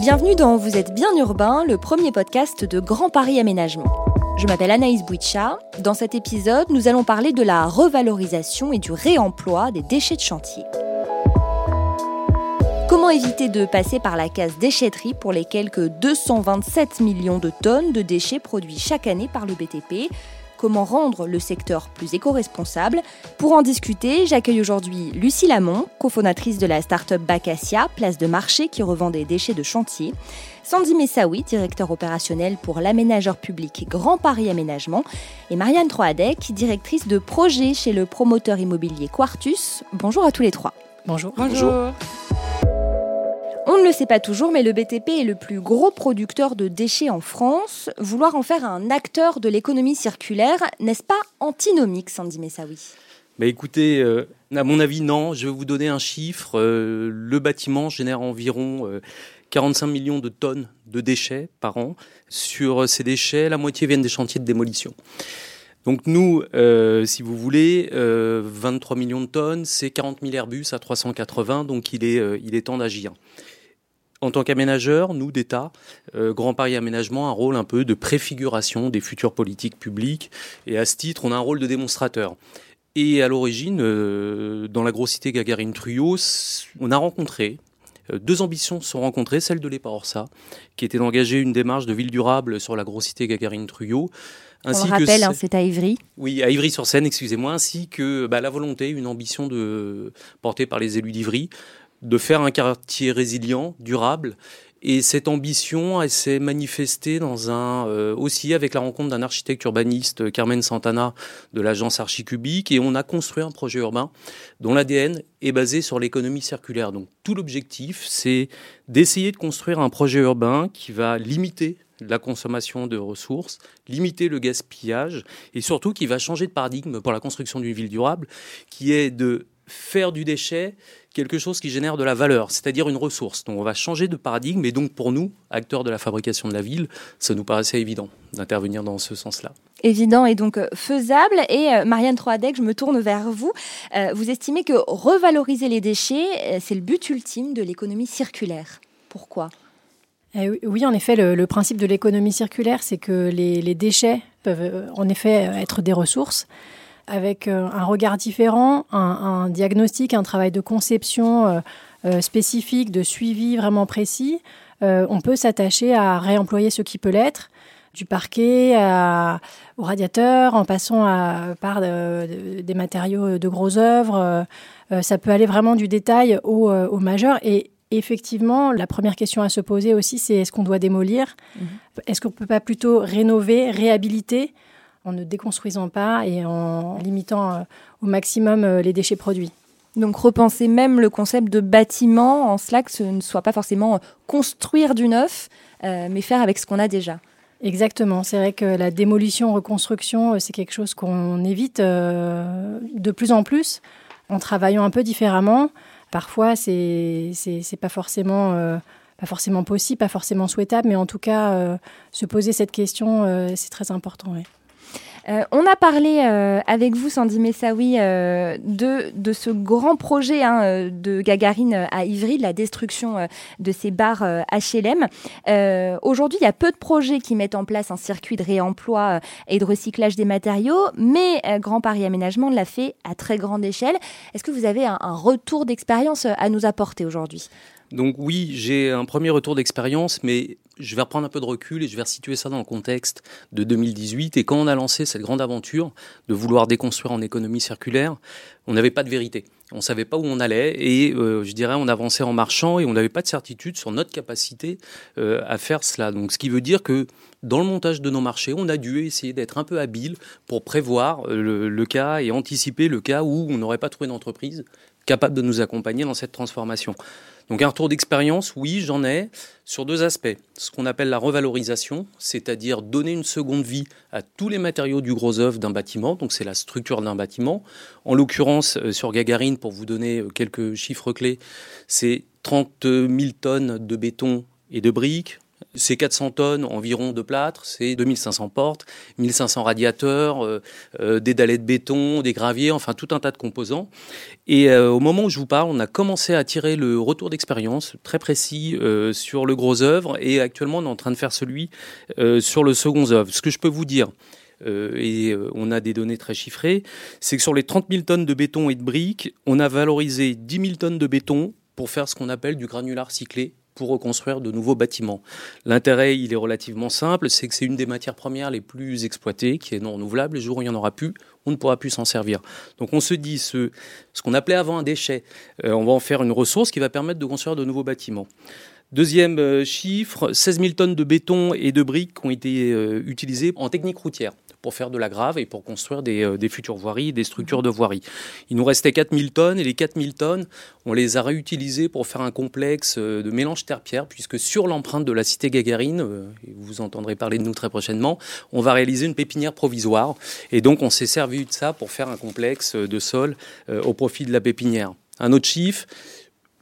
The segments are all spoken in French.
Bienvenue dans Vous êtes bien urbain, le premier podcast de Grand Paris Aménagement. Je m'appelle Anaïs Bouicha. Dans cet épisode, nous allons parler de la revalorisation et du réemploi des déchets de chantier. Comment éviter de passer par la case déchetterie pour les quelques 227 millions de tonnes de déchets produits chaque année par le BTP Comment rendre le secteur plus éco-responsable Pour en discuter, j'accueille aujourd'hui Lucie Lamont, cofondatrice de la start-up Bacacia, place de marché qui revend des déchets de chantier. Sandy Messaoui, directeur opérationnel pour l'aménageur public Grand Paris Aménagement. Et Marianne Troadec, directrice de projet chez le promoteur immobilier Quartus. Bonjour à tous les trois. Bonjour. Bonjour. On ne le sait pas toujours, mais le BTP est le plus gros producteur de déchets en France. Vouloir en faire un acteur de l'économie circulaire, n'est-ce pas antinomique, Sandy Messaoui? Bah écoutez, euh, à mon avis, non. Je vais vous donner un chiffre. Euh, le bâtiment génère environ 45 euh, millions de tonnes de déchets par an. Sur ces déchets, la moitié viennent des chantiers de démolition. Donc nous, si vous voulez, 23 millions de tonnes, c'est 40 000 Airbus à 380, donc il est, il est temps d'agir en tant qu'aménageur, nous d'État, euh, Grand Paris Aménagement a un rôle un peu de préfiguration des futures politiques publiques. Et à ce titre, on a un rôle de démonstrateur. Et à l'origine, euh, dans la grosse cité Gagarine Truyot, on a rencontré euh, deux ambitions se sont rencontrées, celle de l'EPA-ORSA, qui était d'engager une démarche de ville durable sur la grosse cité Gagarine Truyot. Ainsi On rappelle, hein, c'est à Ivry. Oui, à Ivry-sur-Seine, excusez-moi, ainsi que bah, la volonté, une ambition de, portée par les élus d'Ivry de faire un quartier résilient, durable. Et cette ambition, elle s'est manifestée dans un euh, aussi avec la rencontre d'un architecte urbaniste, Carmen Santana, de l'agence Archicubique, et on a construit un projet urbain dont l'ADN est basé sur l'économie circulaire. Donc tout l'objectif, c'est d'essayer de construire un projet urbain qui va limiter la consommation de ressources, limiter le gaspillage, et surtout qui va changer de paradigme pour la construction d'une ville durable, qui est de faire du déchet quelque chose qui génère de la valeur, c'est-à-dire une ressource. Donc on va changer de paradigme et donc pour nous, acteurs de la fabrication de la ville, ça nous paraissait évident d'intervenir dans ce sens-là. Évident et donc euh, faisable. Et euh, Marianne Troadec, je me tourne vers vous. Euh, vous estimez que revaloriser les déchets, c'est le but ultime de l'économie circulaire. Pourquoi? Eh oui, en effet, le, principe de l'économie circulaire, c'est que les, déchets peuvent en effet être des ressources avec euh, un regard différent, un, diagnostic, un travail de conception euh, euh, spécifique, de suivi vraiment précis, on peut s'attacher à réemployer ce qui peut l'être, du parquet au radiateur, en passant à, par des matériaux de grosses œuvres. ça peut aller vraiment du détail au, majeur. Et effectivement, la première question à se poser aussi, c'est est-ce qu'on doit démolir? Mmh. Est-ce qu'on ne peut pas plutôt rénover, réhabiliter? En ne déconstruisant pas et en limitant euh, au maximum euh, les déchets produits. Donc repenser même le concept de bâtiment en cela que ce ne soit pas forcément construire du neuf, euh, mais faire avec ce qu'on a déjà. Exactement. C'est vrai que la démolition, reconstruction, c'est quelque chose qu'on évite de plus en plus en travaillant un peu différemment. Parfois, c'est c'est pas forcément pas forcément possible, pas forcément souhaitable, mais en tout cas, se poser cette question, c'est très important. Euh, on a parlé euh, avec vous, Sandy Messaoui, euh, de, de ce grand projet hein, de Gagarine à Ivry, de la destruction de ces bars HLM. Aujourd'hui, il y a peu de projets qui mettent en place un circuit de réemploi et de recyclage des matériaux, mais Grand Paris Aménagement l'a fait à très grande échelle. Est-ce que vous avez un retour d'expérience à nous apporter aujourd'hui? Donc oui, j'ai un premier retour d'expérience, mais je vais reprendre un peu de recul et je vais resituer ça dans le contexte de 2018. Et quand on a lancé cette grande aventure de vouloir déconstruire en économie circulaire, on n'avait pas de vérité. On ne savait pas où on allait et euh, je dirais on avançait en marchant et on n'avait pas de certitude sur notre capacité euh, à faire cela. Donc ce qui veut dire que dans le montage de nos marchés, on a dû essayer d'être un peu habile pour prévoir euh, le, le, cas et anticiper le cas où on n'aurait pas trouvé d'entreprise capable de nous accompagner dans cette transformation. Donc un retour d'expérience, oui, j'en ai, sur deux aspects. Ce qu'on appelle la revalorisation, c'est-à-dire donner une seconde vie à tous les matériaux du gros œuvre d'un bâtiment, donc c'est la structure d'un bâtiment. En l'occurrence, euh, sur Gagarine, pour vous donner euh, quelques chiffres clés, c'est 30 000 tonnes de béton et de briques, C'est 400 tonnes environ de plâtre, c'est 2500 portes, 1500 radiateurs, euh, euh, des dallets de béton, des graviers, enfin tout un tas de composants. Et euh, au moment où je vous parle, on a commencé à tirer le retour d'expérience très précis sur le gros œuvre et actuellement on est en train de faire celui sur le second œuvre. Ce que je peux vous dire, et on a des données très chiffrées, c'est que sur les 30 000 tonnes de béton et de briques, on a valorisé 10 000 tonnes de béton pour faire ce qu'on appelle du granular cyclé pour reconstruire de nouveaux bâtiments. L'intérêt, il est relativement simple, c'est que c'est une des matières premières les plus exploitées, qui est non renouvelable. Le jour où il n'y en aura plus, on ne pourra plus s'en servir. Donc on se dit, ce, qu'on appelait avant un déchet, euh, on va en faire une ressource qui va permettre de construire de nouveaux bâtiments. Deuxième euh, chiffre, 16 000 tonnes de béton et de briques ont été euh, utilisées en technique routière pour faire de la grave et pour construire des, euh, des futures voiries, des structures de voirie. Il nous restait 4000 tonnes et les 4000 tonnes, on les a réutilisées pour faire un complexe euh, de mélange terre-pierre, puisque sur l'empreinte de la cité Gagarine, euh, et vous entendrez parler de nous très prochainement, on va réaliser une pépinière provisoire. Et donc on s'est servi de ça pour faire un complexe de sol au profit de la pépinière. Un autre chiffre,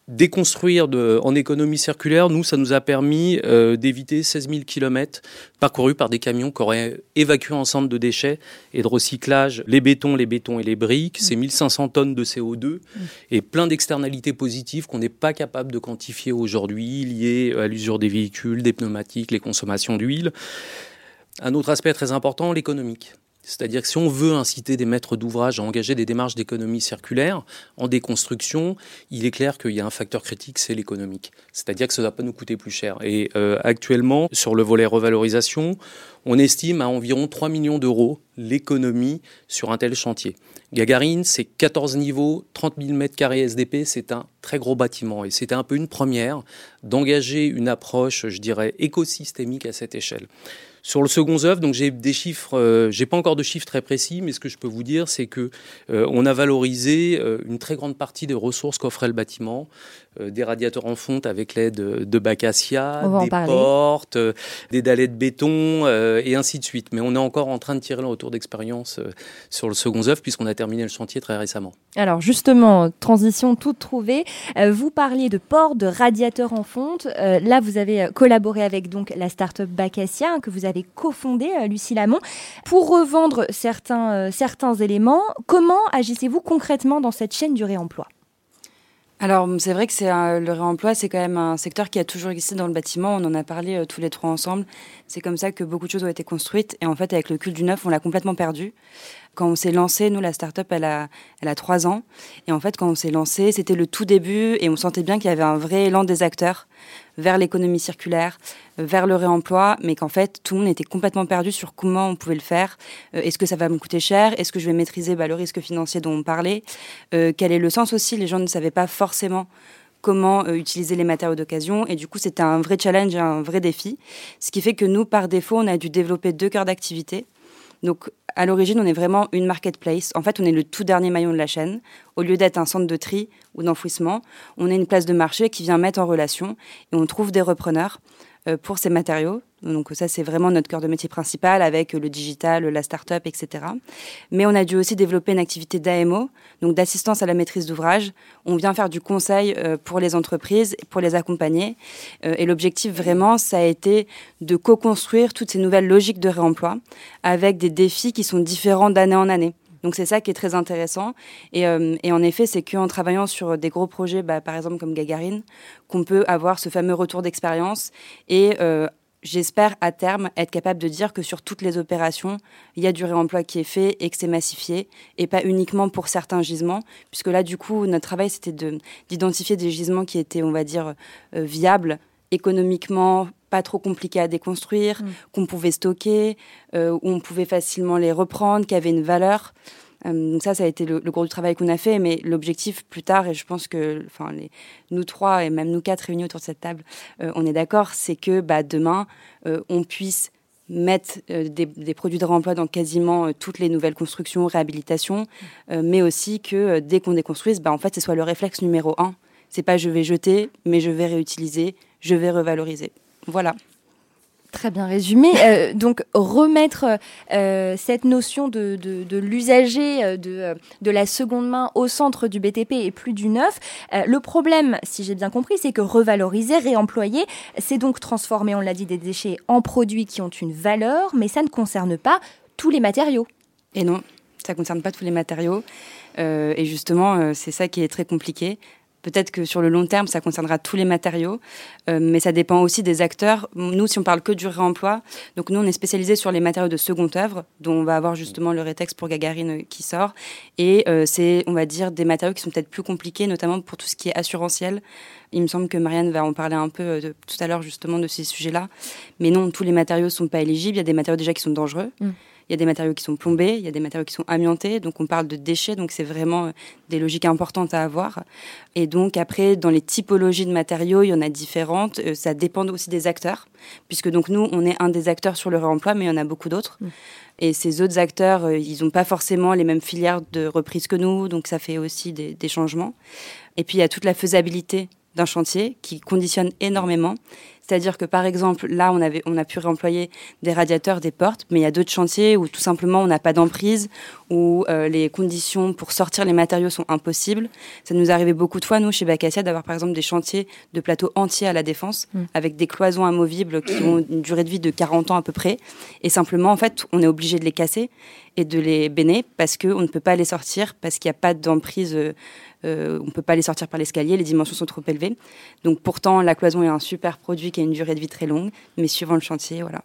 déconstruire de, en économie circulaire, nous, ça nous a permis euh, d'éviter 16 000 km parcourus par des camions qui auraient évacué un centre de déchets et de recyclage les bétons, les bétons et les briques. C'est 1500 tonnes de CO2 et plein d'externalités positives qu'on n'est pas capable de quantifier aujourd'hui, liées à l'usure des véhicules, des pneumatiques, les consommations d'huile. Un autre aspect très important, l'économique. C'est-à-dire que si on veut inciter des maîtres d'ouvrage à engager des démarches d'économie circulaire en déconstruction, il est clair qu'il y a un facteur critique, c'est l'économique. C'est-à-dire que ça ne va pas nous coûter plus cher. Et euh, actuellement, sur le volet revalorisation, on estime à environ 3 millions d'euros l'économie sur un tel chantier. Gagarine, c'est 14 niveaux, 30 000 mètres carrés SDP, c'est un très gros bâtiment. Et c'était un peu une première d'engager une approche, je dirais, écosystémique à cette échelle. Sur le second œuvre, donc j'ai des chiffres, euh, j'ai pas encore de chiffres très précis, mais ce que je peux vous dire, c'est que euh, on a valorisé euh, une très grande partie des ressources qu'offrait le bâtiment, des radiateurs en fonte avec l'aide de Bacacia, des portes, des dallets de béton et ainsi de suite. Mais on est encore en train de tirer le retour d'expérience sur le second œuvre puisqu'on a terminé le chantier très récemment. Alors justement, transition toute trouvée. vous parliez de portes, de radiateurs en fonte. là, vous avez collaboré avec donc la start-up Bacacia hein, que vous avez cofondé, euh, Lucie Lamont. Pour revendre certains, euh, certains éléments, comment agissez-vous concrètement dans cette chaîne du réemploi? Alors, c'est vrai que c'est le réemploi, c'est quand même un secteur qui a toujours existé dans le bâtiment. On en a parlé euh, tous les trois ensemble. C'est comme ça que beaucoup de choses ont été construites. Et en fait, avec le culte du neuf, on l'a complètement perdu. Quand on s'est lancé, nous, la start-up, elle a, trois ans. Et en fait, quand on s'est lancé, c'était le tout début et on sentait bien qu'il y avait un vrai élan des acteurs vers l'économie circulaire, vers le réemploi, mais qu'en fait, tout le monde était complètement perdu sur comment on pouvait le faire. Euh, est-ce que ça va me coûter cher? Est-ce que je vais maîtriser bah, le risque financier dont on parlait? Euh, Quel est le sens aussi? Les gens ne savaient pas forcément comment euh, utiliser les matériaux d'occasion. Et du coup, c'était un vrai challenge, un vrai défi. Ce qui fait que nous, par défaut, on a dû développer deux cœurs d'activité. Donc, à l'origine, on est vraiment une marketplace. En fait, on est le tout dernier maillon de la chaîne. Au lieu d'être un centre de tri ou d'enfouissement, on est une place de marché qui vient mettre en relation et on trouve des repreneurs pour ces matériaux. Donc ça, c'est vraiment notre cœur de métier principal avec le digital, la start-up, etc. Mais on a dû aussi développer une activité d'AMO, donc d'assistance à la maîtrise d'ouvrage. On vient faire du conseil euh, pour les entreprises, pour les accompagner. Euh, et l'objectif vraiment, ça a été de co-construire toutes ces nouvelles logiques de réemploi avec des défis qui sont différents d'année en année. Donc c'est ça qui est très intéressant. Et, euh, en effet, c'est qu'en travaillant sur des gros projets, bah, par exemple comme Gagarine, qu'on peut avoir ce fameux retour d'expérience et euh, j'espère à terme être capable de dire que sur toutes les opérations, il y a du réemploi qui est fait et que c'est massifié et pas uniquement pour certains gisements, puisque là, du coup, notre travail, c'était d'identifier des gisements qui étaient, on va dire, euh, viables économiquement, pas trop compliqués à déconstruire, mm. qu'on pouvait stocker, euh, où on pouvait facilement les reprendre, qui avaient une valeur. Euh, donc ça, ça a été le, gros du travail qu'on a fait, mais l'objectif plus tard, et je pense que, enfin, les, nous trois et même nous quatre réunis autour de cette table, euh, on est d'accord, c'est que bah, demain, on puisse mettre des, produits de réemploi dans quasiment toutes les nouvelles constructions, réhabilitations, mais aussi que dès qu'on déconstruise, bah, en fait, ce soit le réflexe numéro un. C'est pas je vais jeter, mais je vais réutiliser, je vais revaloriser. Voilà. Très bien résumé. Euh, donc remettre euh, cette notion de, de, l'usager, euh, de, de la seconde main au centre du BTP et plus du neuf. le problème, si j'ai bien compris, c'est que revaloriser, réemployer, c'est donc transformer, on l'a dit, des déchets en produits qui ont une valeur, mais ça ne concerne pas tous les matériaux. Et non, ça ne concerne pas tous les matériaux. et justement, c'est ça qui est très compliqué. Peut-être que sur le long terme, ça concernera tous les matériaux, euh, mais ça dépend aussi des acteurs. Nous, si on parle que du réemploi, donc nous, on est spécialisé sur les matériaux de seconde œuvre, dont on va avoir justement le rétex pour Gagarine euh, qui sort. Et euh, c'est, on va dire, des matériaux qui sont peut-être plus compliqués, notamment pour tout ce qui est assurantiel. Il me semble que Marianne va en parler un peu tout à l'heure justement de ces sujets-là. Mais non, tous les matériaux sont pas éligibles. Il y a des matériaux déjà qui sont dangereux. Mm. Il y a des matériaux qui sont plombés, il y a des matériaux qui sont amiantés, donc on parle de déchets, donc c'est vraiment euh, des logiques importantes à avoir. Et donc après, dans les typologies de matériaux, il y en a différentes. Euh, ça dépend aussi des acteurs, puisque donc nous, on est un des acteurs sur le réemploi, mais il y en a beaucoup d'autres. Mm. Et ces autres acteurs, euh, ils n'ont pas forcément les mêmes filières de reprise que nous, donc ça fait aussi des, des changements. Et puis il y a toute la faisabilité d'un chantier qui conditionne énormément. C'est-à-dire que par exemple, là, on, avait, on a pu réemployer des radiateurs, des portes, mais il y a d'autres chantiers où tout simplement on n'a pas d'emprise, où euh, les conditions pour sortir les matériaux sont impossibles. Ça nous arrivait beaucoup de fois, nous, chez Bacassia, d'avoir par exemple des chantiers de plateaux entiers à la défense, mm. avec des cloisons amovibles qui ont une durée de vie de 40 ans à peu près. Et simplement, en fait, on est obligé de les casser et de les béner parce qu'on ne peut pas les sortir, parce qu'il n'y a pas d'emprise. Euh, euh, on ne peut pas les sortir par l'escalier, les dimensions sont trop élevées. Donc pourtant, la cloison est un super produit qui a une durée de vie très longue, mais suivant le chantier, voilà,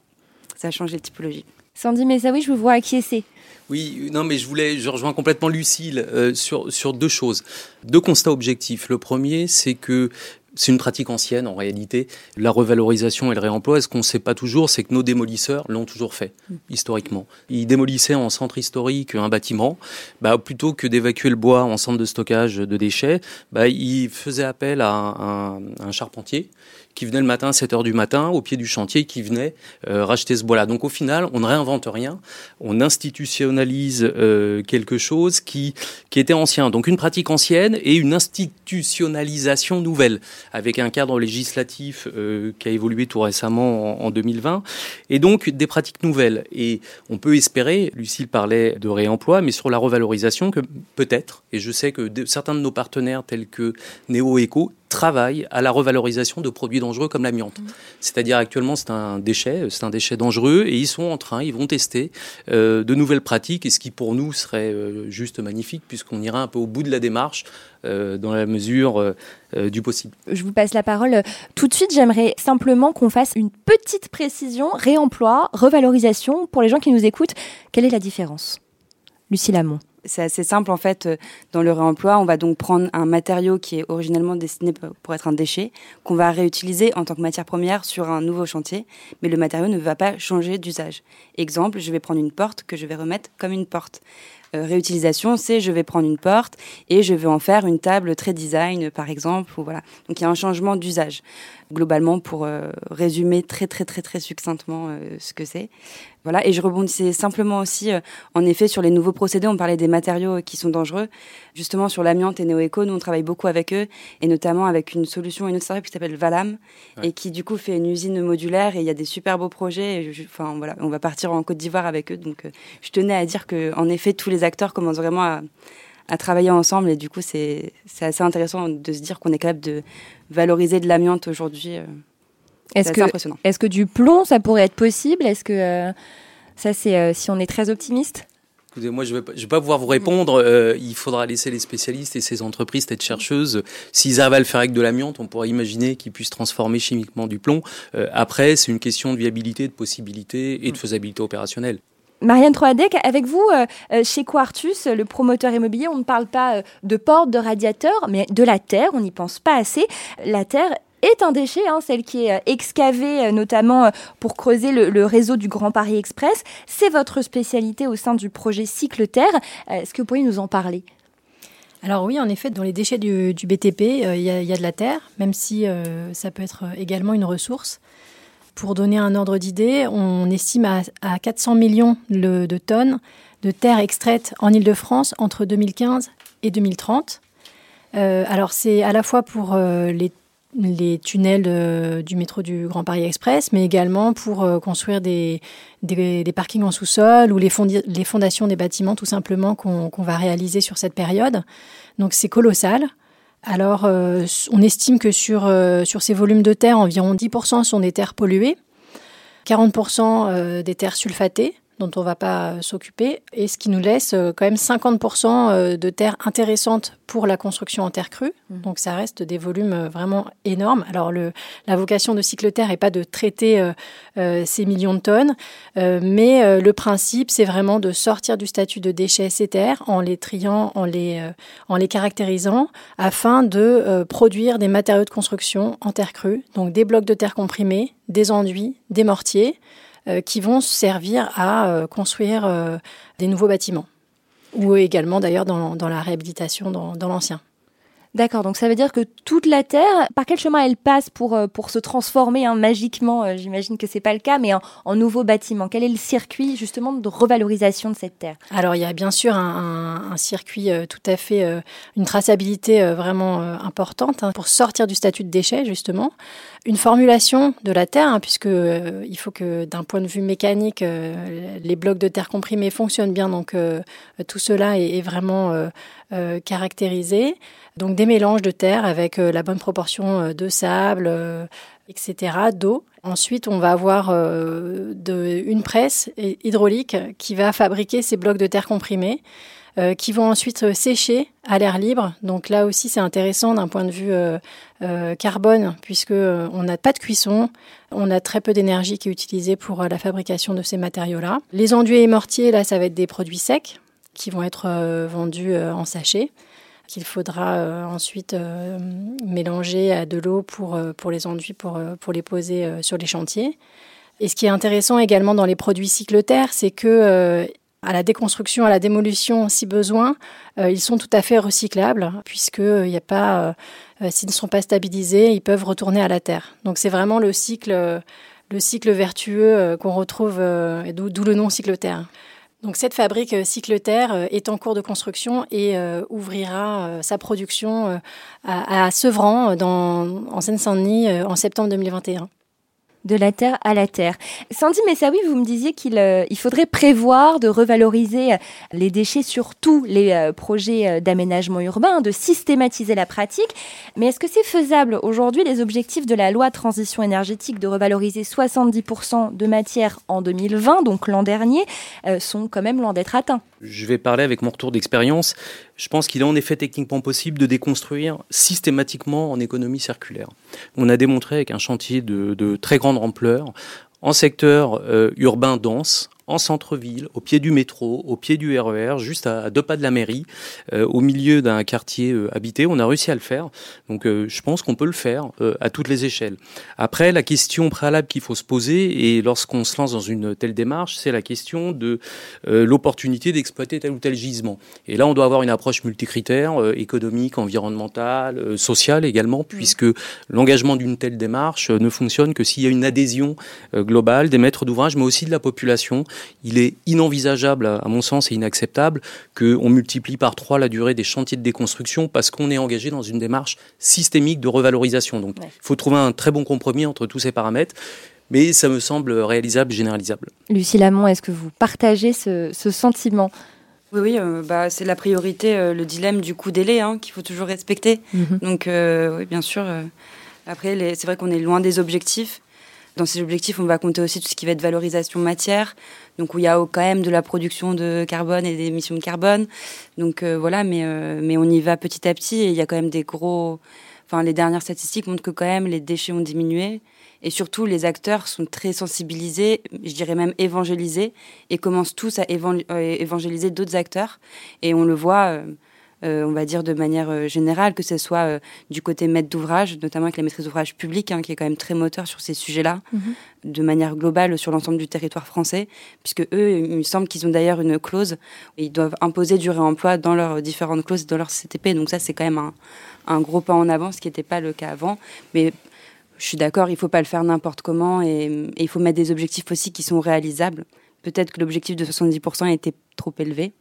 ça a changé de typologie. Sandy oui, je vous vois acquiescer. Oui, non, mais je voulais, je rejoins complètement Lucille euh, sur, sur deux choses. Deux constats objectifs. Le premier, c'est que c'est une pratique ancienne en réalité. La revalorisation et le réemploi, ce qu'on ne sait pas toujours, c'est que nos démolisseurs l'ont toujours fait, historiquement. Ils démolissaient en centre historique un bâtiment, bah, plutôt que d'évacuer le bois en centre de stockage de déchets, bah, ils faisaient appel à un, un charpentier qui venait le matin à 7 heures du matin au pied du chantier qui venait euh, racheter ce bois-là. Donc au final, on ne réinvente rien, on institutionnalise euh, quelque chose qui, qui était ancien. Donc une pratique ancienne et une institutionnalisation nouvelle avec un cadre législatif euh, qui a évolué tout récemment en, en, 2020 et donc des pratiques nouvelles. Et on peut espérer, Lucille parlait de réemploi, mais sur la revalorisation que peut-être, et je sais que certains de nos partenaires tels que Néo Eco travaillent à la revalorisation de produits dangereux comme l'amiante. Mmh. C'est-à-dire actuellement c'est un déchet, c'est un déchet dangereux et ils sont en train, ils vont tester euh, de nouvelles pratiques et ce qui pour nous serait euh, juste magnifique puisqu'on ira un peu au bout de la démarche euh, dans la mesure du possible. Je vous passe la parole tout de suite. J'aimerais simplement qu'on fasse une petite précision réemploi, revalorisation pour les gens qui nous écoutent. Quelle est la différence? Lucie Lamont c'est assez simple en fait. Euh, dans le réemploi, on va donc prendre un matériau qui est originellement destiné pour être un déchet, qu'on va réutiliser en tant que matière première sur un nouveau chantier, mais le matériau ne va pas changer d'usage. Exemple, je vais prendre une porte que je vais remettre comme une porte. Euh, réutilisation, c'est je vais prendre une porte et je vais en faire une table très design, par exemple. Ou voilà. Donc il y a un changement d'usage globalement pour euh, résumer très très très très succinctement euh, ce que c'est. Voilà, et je rebondissais simplement aussi, en effet, sur les nouveaux procédés. On parlait des matériaux qui sont dangereux. Justement, sur l'amiante et NeoEco, nous, on travaille beaucoup avec eux, et notamment avec une solution, une autre startup qui s'appelle Valam, et qui, du coup, fait une usine modulaire, et il y a des super beaux projets. enfin, voilà, on va partir en Côte d'Ivoire avec eux. Donc, je tenais à dire que, en effet, tous les acteurs commencent vraiment à, à travailler ensemble. Et du coup, c'est assez intéressant de se dire qu'on est capable de valoriser de l'amiante aujourd'hui. Euh, est-ce que, est que du plomb, ça pourrait être possible? Est-ce que euh, ça, c'est euh, si on est très optimiste? Écoutez, moi, je ne vais, pas pouvoir vous répondre. il faudra laisser les spécialistes et ces entreprises, têtes chercheuses, s'ils arrivent à le faire avec de l'amiante, on pourrait imaginer qu'ils puissent transformer chimiquement du plomb. après, c'est une question de viabilité, de possibilité et de faisabilité opérationnelle. Marianne Troadec, avec vous, euh, euh, chez Quartus, le promoteur immobilier, on ne parle pas euh, de portes, de radiateurs, mais de la terre, on n'y pense pas assez. La terre est un déchet, hein, celle qui est excavée notamment pour creuser le, réseau du Grand Paris Express. C'est votre spécialité au sein du projet Cycle Terre. Est-ce que vous pourriez nous en parler? Alors oui, en effet, dans les déchets du, BTP, il y, a de la terre, même si ça peut être également une ressource. Pour donner un ordre d'idée, on estime à, 400 millions de tonnes de terre extraite en Ile-de-France entre 2015 et 2030. Euh, alors c'est à la fois pour euh, les tunnels du métro du Grand Paris Express, mais également pour construire des, parkings en sous-sol ou les, fondations des bâtiments tout simplement qu'on va réaliser sur cette période. Donc c'est colossal. Alors, on estime que sur, sur ces volumes de terre, environ 10% sont des terres polluées, 40% des terres sulfatées, dont on ne va pas euh, s'occuper, et ce qui nous laisse euh, quand même 50% euh, de terres intéressantes pour la construction en terre crue. Mmh. Donc ça reste des volumes vraiment énormes. Alors le, la vocation de cycle terre n'est pas de traiter ces millions de tonnes, mais le principe c'est vraiment de sortir du statut de déchets ces terres en les triant, en les, en les caractérisant, afin de produire des matériaux de construction en terre crue, donc des blocs de terre comprimés, des enduits, des mortiers. Euh, qui vont servir à euh, construire euh, des nouveaux bâtiments, ou également d'ailleurs dans, la réhabilitation dans l'ancien. D'accord, donc ça veut dire que toute la Terre, par quel chemin elle passe pour, pour se transformer hein, magiquement J'imagine que c'est pas le cas, mais en, en nouveau bâtiment? Quel est le circuit justement de revalorisation de cette Terre? Alors il y a bien sûr un, un, circuit euh, tout à fait, une traçabilité vraiment importante hein, pour sortir du statut de déchet justement. Une formulation de la Terre, hein, puisque il faut que d'un point de vue mécanique, les blocs de terre comprimés fonctionnent bien, donc tout cela est, vraiment caractérisé. Donc des mélanges de terre avec euh, la bonne proportion euh, de sable, euh, etc., d'eau. Ensuite, on va avoir une presse hydraulique qui va fabriquer ces blocs de terre comprimés. Qui vont ensuite sécher à l'air libre. Donc là aussi, c'est intéressant d'un point de vue carbone, puisque on n'a pas de cuisson, on a très peu d'énergie qui est utilisée pour la fabrication de ces matériaux-là. Les enduits et mortiers, là, ça va être des produits secs qui vont être vendus en sachet qu'il faudra euh, ensuite euh, mélanger à de l'eau pour, euh, pour les enduits, pour, pour les poser sur les chantiers. Et ce qui est intéressant également dans les produits cycloterres, c'est que à la déconstruction, à la démolition, si besoin, ils sont tout à fait recyclables, puisque il n'y a pas, s'ils ne sont pas stabilisés, ils peuvent retourner à la terre. Donc c'est vraiment le cycle, le cycle vertueux qu'on retrouve, d'où le nom cycloterre. Donc cette fabrique euh, Cycleterre euh, est en cours de construction et euh, ouvrira sa production à, Sevran, dans, en Seine-Saint-Denis, en septembre 2021 de la terre à la terre. Sandy Messaoui, vous me disiez qu'il euh, il faudrait prévoir de revaloriser euh, les déchets sur tous les euh, projets d'aménagement urbain, de systématiser la pratique. Mais est-ce que c'est faisable aujourd'hui les objectifs de la loi transition énergétique de revaloriser 70% de matière en 2020, donc l'an dernier, sont quand même loin d'être atteints? Je vais parler avec mon retour d'expérience. Je pense qu'il est en effet techniquement possible de déconstruire systématiquement en économie circulaire. On a démontré avec un chantier de, de très grande ampleur en secteur euh, urbain dense, en centre-ville, au pied du métro, au pied du RER, e juste à, deux pas de la mairie, euh, au milieu d'un quartier euh, habité. On a réussi à le faire. Donc euh, je pense qu'on peut le faire à toutes les échelles. Après, la question préalable qu'il faut se poser, et lorsqu'on se lance dans une telle démarche, c'est la question de l'opportunité d'exploiter tel ou tel gisement. Et là, on doit avoir une approche multicritère, économique, environnementale, sociale également, puisque l'engagement d'une telle démarche ne fonctionne que s'il y a une adhésion globale des maîtres d'ouvrage, mais aussi de la population il est inenvisageable, à mon sens, et inacceptable qu'on multiplie par trois la durée des chantiers de déconstruction parce qu'on est engagé dans une démarche systémique de revalorisation. Donc, il faut trouver un très bon compromis entre tous ces paramètres mais ça me semble réalisable, généralisable. Lucie Lamont, est-ce que vous partagez ce, sentiment? Oui, oui, euh, bah, c'est la priorité, euh, le dilemme du coût délai hein, qu'il faut toujours respecter. Mhm. Donc, euh, oui, bien sûr. après, c'est vrai qu'on est loin des objectifs. Dans ces objectifs, on va compter aussi tout ce qui va être valorisation matière, donc où il y a quand même de la production de carbone et des émissions de carbone. Donc euh, voilà, mais, euh, mais on y va petit à petit et il y a quand même des gros... Enfin, les dernières statistiques montrent que quand même les déchets ont diminué. Et surtout, les acteurs sont très sensibilisés, je dirais même évangélisés, et commencent tous à euh, évangéliser d'autres acteurs. Et on le voit, on va dire de manière euh, générale, que ce soit euh, du côté maître d'ouvrage, notamment avec la maîtrise d'ouvrage publique, hein, qui est quand même très moteur sur ces sujets-là, mhm. de manière globale sur l'ensemble du territoire français, puisque eux, il me semble qu'ils ont d'ailleurs une clause, ils doivent imposer du réemploi dans leurs différentes clauses, dans leur CTP. Donc ça, c'est quand même un, gros pas en avant, ce qui n'était pas le cas avant. Mais je suis d'accord, il ne faut pas le faire n'importe comment et, et, il faut mettre des objectifs aussi qui sont réalisables. Peut-être que l'objectif de 70% était trop élevé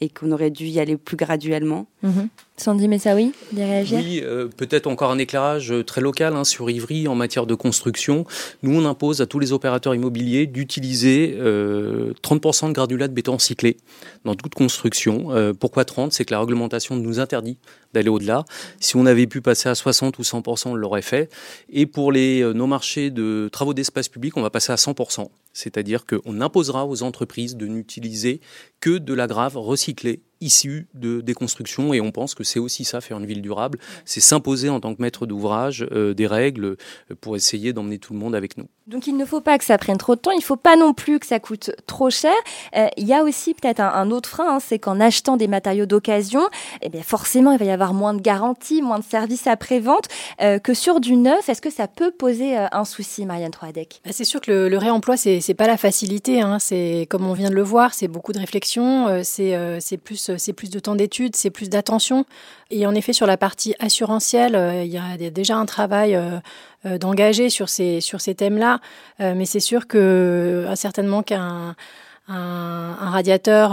et qu'on aurait dû y aller plus graduellement. Mhm. Sandy Messaoui, oui, réagir Oui, euh, peut-être encore un éclairage euh, très local hein, sur Ivry en matière de construction. Nous, on impose à tous les opérateurs immobiliers d'utiliser 30% de granulat de béton cyclé dans toute construction. pourquoi 30 C'est que la réglementation nous interdit d'aller au-delà. Si on avait pu passer à 60 ou 100%, on l'aurait fait. Et pour nos marchés de travaux d'espace public, on va passer à 100%. C'est-à-dire qu'on imposera aux entreprises de n'utiliser que de la grave recyclée issue de déconstruction et on pense que c'est aussi ça faire une ville durable, c'est s'imposer en tant que maître d'ouvrage euh, des règles euh, pour essayer d'emmener tout le monde avec nous. Donc il ne faut pas que ça prenne trop de temps, il ne faut pas non plus que ça coûte trop cher. Euh, il y a aussi peut-être un, autre frein, hein, c'est qu'en achetant des matériaux d'occasion, eh bien forcément il va y avoir moins de garanties, moins de services après-vente que sur du neuf. Est-ce que ça peut poser un souci, Marianne Troadec bah, C'est sûr que le, réemploi c'est pas la facilité, hein. c'est comme on vient de le voir, c'est beaucoup de réflexion, c'est c'est c'est plus de temps d'études, c'est plus d'attention. Et en effet, sur la partie assurantielle, euh, il y a déjà un travail euh, euh, d'engager sur ces, sur ces thèmes-là. mais c'est sûr que certainement qu'un un, radiateur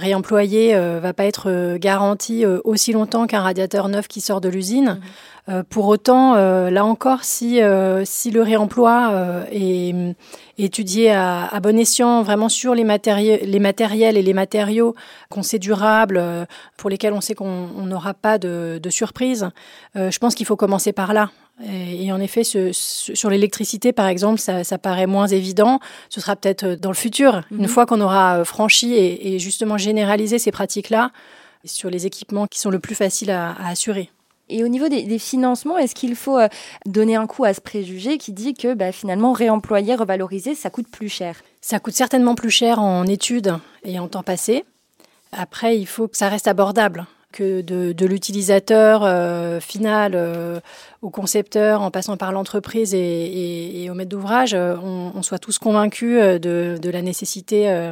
réemployé va pas être garanti aussi longtemps qu'un radiateur neuf qui sort de l'usine. Mmh. Euh, pour autant, euh, là encore, si, euh, si le réemploi est étudié à, à, bon escient, vraiment sur les, les matériels et les matériaux qu'on sait durables, pour lesquels on sait qu'on n'aura pas de, de surprise, je pense qu'il faut commencer par là. Et, en effet, ce, sur l'électricité, par exemple, ça, ça, paraît moins évident. Ce sera peut-être dans le futur, une mhm. fois qu'on aura franchi et, et justement généralisé ces pratiques-là sur les équipements qui sont le plus faciles à, à assurer. Et au niveau des, financements, est-ce qu'il faut euh, donner un coup à ce préjugé qui dit que bah, finalement réemployer, revaloriser, ça coûte plus cher? Ça coûte certainement plus cher en études et en temps passé. Après, il faut que ça reste abordable que de, l'utilisateur euh, final euh, au concepteur, en passant par l'entreprise et, au maître d'ouvrage, on, soit tous convaincus de, la nécessité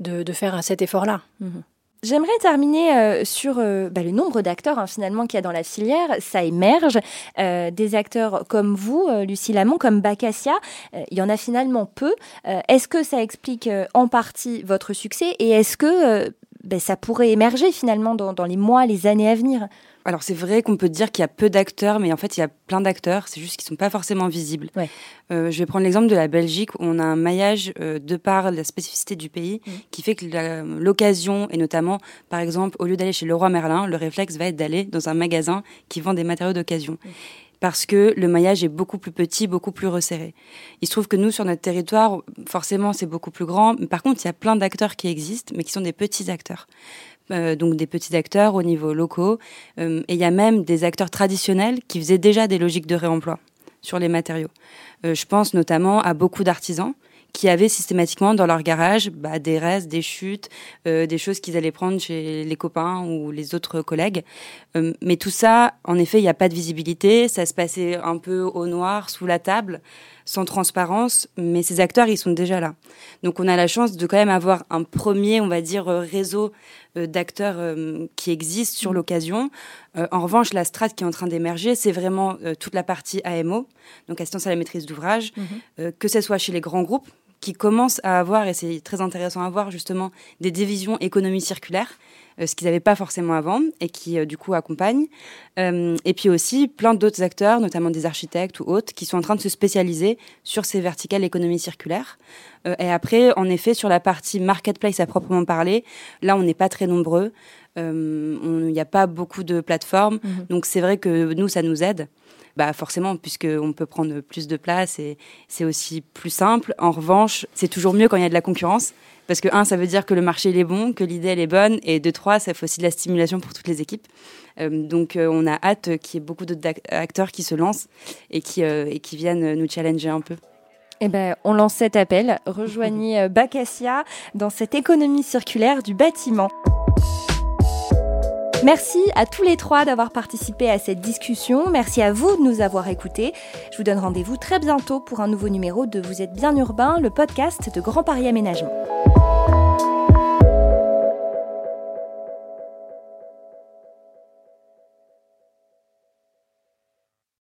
de, faire cet effort-là. Mhm. J'aimerais terminer euh, sur euh, bah, le nombre d'acteurs hein, finalement qu'il y a dans la filière. Ça émerge. Euh, des acteurs comme vous, Lucie Lamont, comme Bacassia, il y en a finalement peu. est-ce que ça explique en partie votre succès et est-ce que bah, ça pourrait émerger finalement dans les mois, les années à venir alors c'est vrai qu'on peut dire qu'il y a peu d'acteurs, mais en fait il y a plein d'acteurs, c'est juste qu'ils sont pas forcément visibles. Euh, je vais prendre l'exemple de la Belgique, où on a un maillage euh, de par la spécificité du pays, mm. qui fait que l'occasion, et notamment par exemple au lieu d'aller chez Leroy Merlin, le réflexe va être d'aller dans un magasin qui vend des matériaux d'occasion. Mm. Parce que le maillage est beaucoup plus petit, beaucoup plus resserré. Il se trouve que nous, sur notre territoire, forcément, c'est beaucoup plus grand. Par contre, il y a plein d'acteurs qui existent, mais qui sont des petits acteurs. Euh, donc des petits acteurs au niveau locaux. Euh, et il y a même des acteurs traditionnels qui faisaient déjà des logiques de réemploi sur les matériaux. Euh, je pense notamment à beaucoup d'artisans qui avaient systématiquement dans leur garage bah, des restes, des chutes, des choses qu'ils allaient prendre chez les copains ou les autres collègues. mais tout ça, en effet, il n'y a pas de visibilité. Ça se passait un peu au noir, sous la table sans transparence, mais ces acteurs, ils sont déjà là. Donc on a la chance de quand même avoir un premier, on va dire, euh, réseau euh, d'acteurs euh, qui existent sur mmh. l'occasion. en revanche, la strate qui est en train d'émerger, c'est vraiment toute la partie AMO, donc assistance à la maîtrise d'ouvrage, mmh. que ce soit chez les grands groupes qui commencent à avoir, et c'est très intéressant à voir justement, des divisions économie circulaire euh, ce qu'ils n'avaient pas forcément avant et qui euh, du coup accompagnent. Euh, et puis aussi plein d'autres acteurs, notamment des architectes ou autres, qui sont en train de se spécialiser sur ces verticales économie circulaire. et après, en effet, sur la partie marketplace à proprement parler, là, on n'est pas très nombreux. Il n'y a pas beaucoup de plateformes. Mhm. Donc c'est vrai que nous, ça nous aide. Bah forcément, puisqu'on peut prendre plus de place et c'est aussi plus simple. En revanche, c'est toujours mieux quand il y a de la concurrence. Parce que, un, ça veut dire que le marché il est bon, que l'idée elle est bonne, et de trois, ça fait aussi de la stimulation pour toutes les équipes. Euh, donc, euh, on a hâte qu'il y ait beaucoup d'autres acteurs qui se lancent et qui, euh, et qui viennent nous challenger un peu. Eh ben, on lance cet appel. Rejoignez Bacassia dans cette économie circulaire du bâtiment. Merci à tous les trois d'avoir participé à cette discussion. Merci à vous de nous avoir écoutés. Je vous donne rendez-vous très bientôt pour un nouveau numéro de Vous êtes bien urbain, le podcast de Grand Paris Aménagement.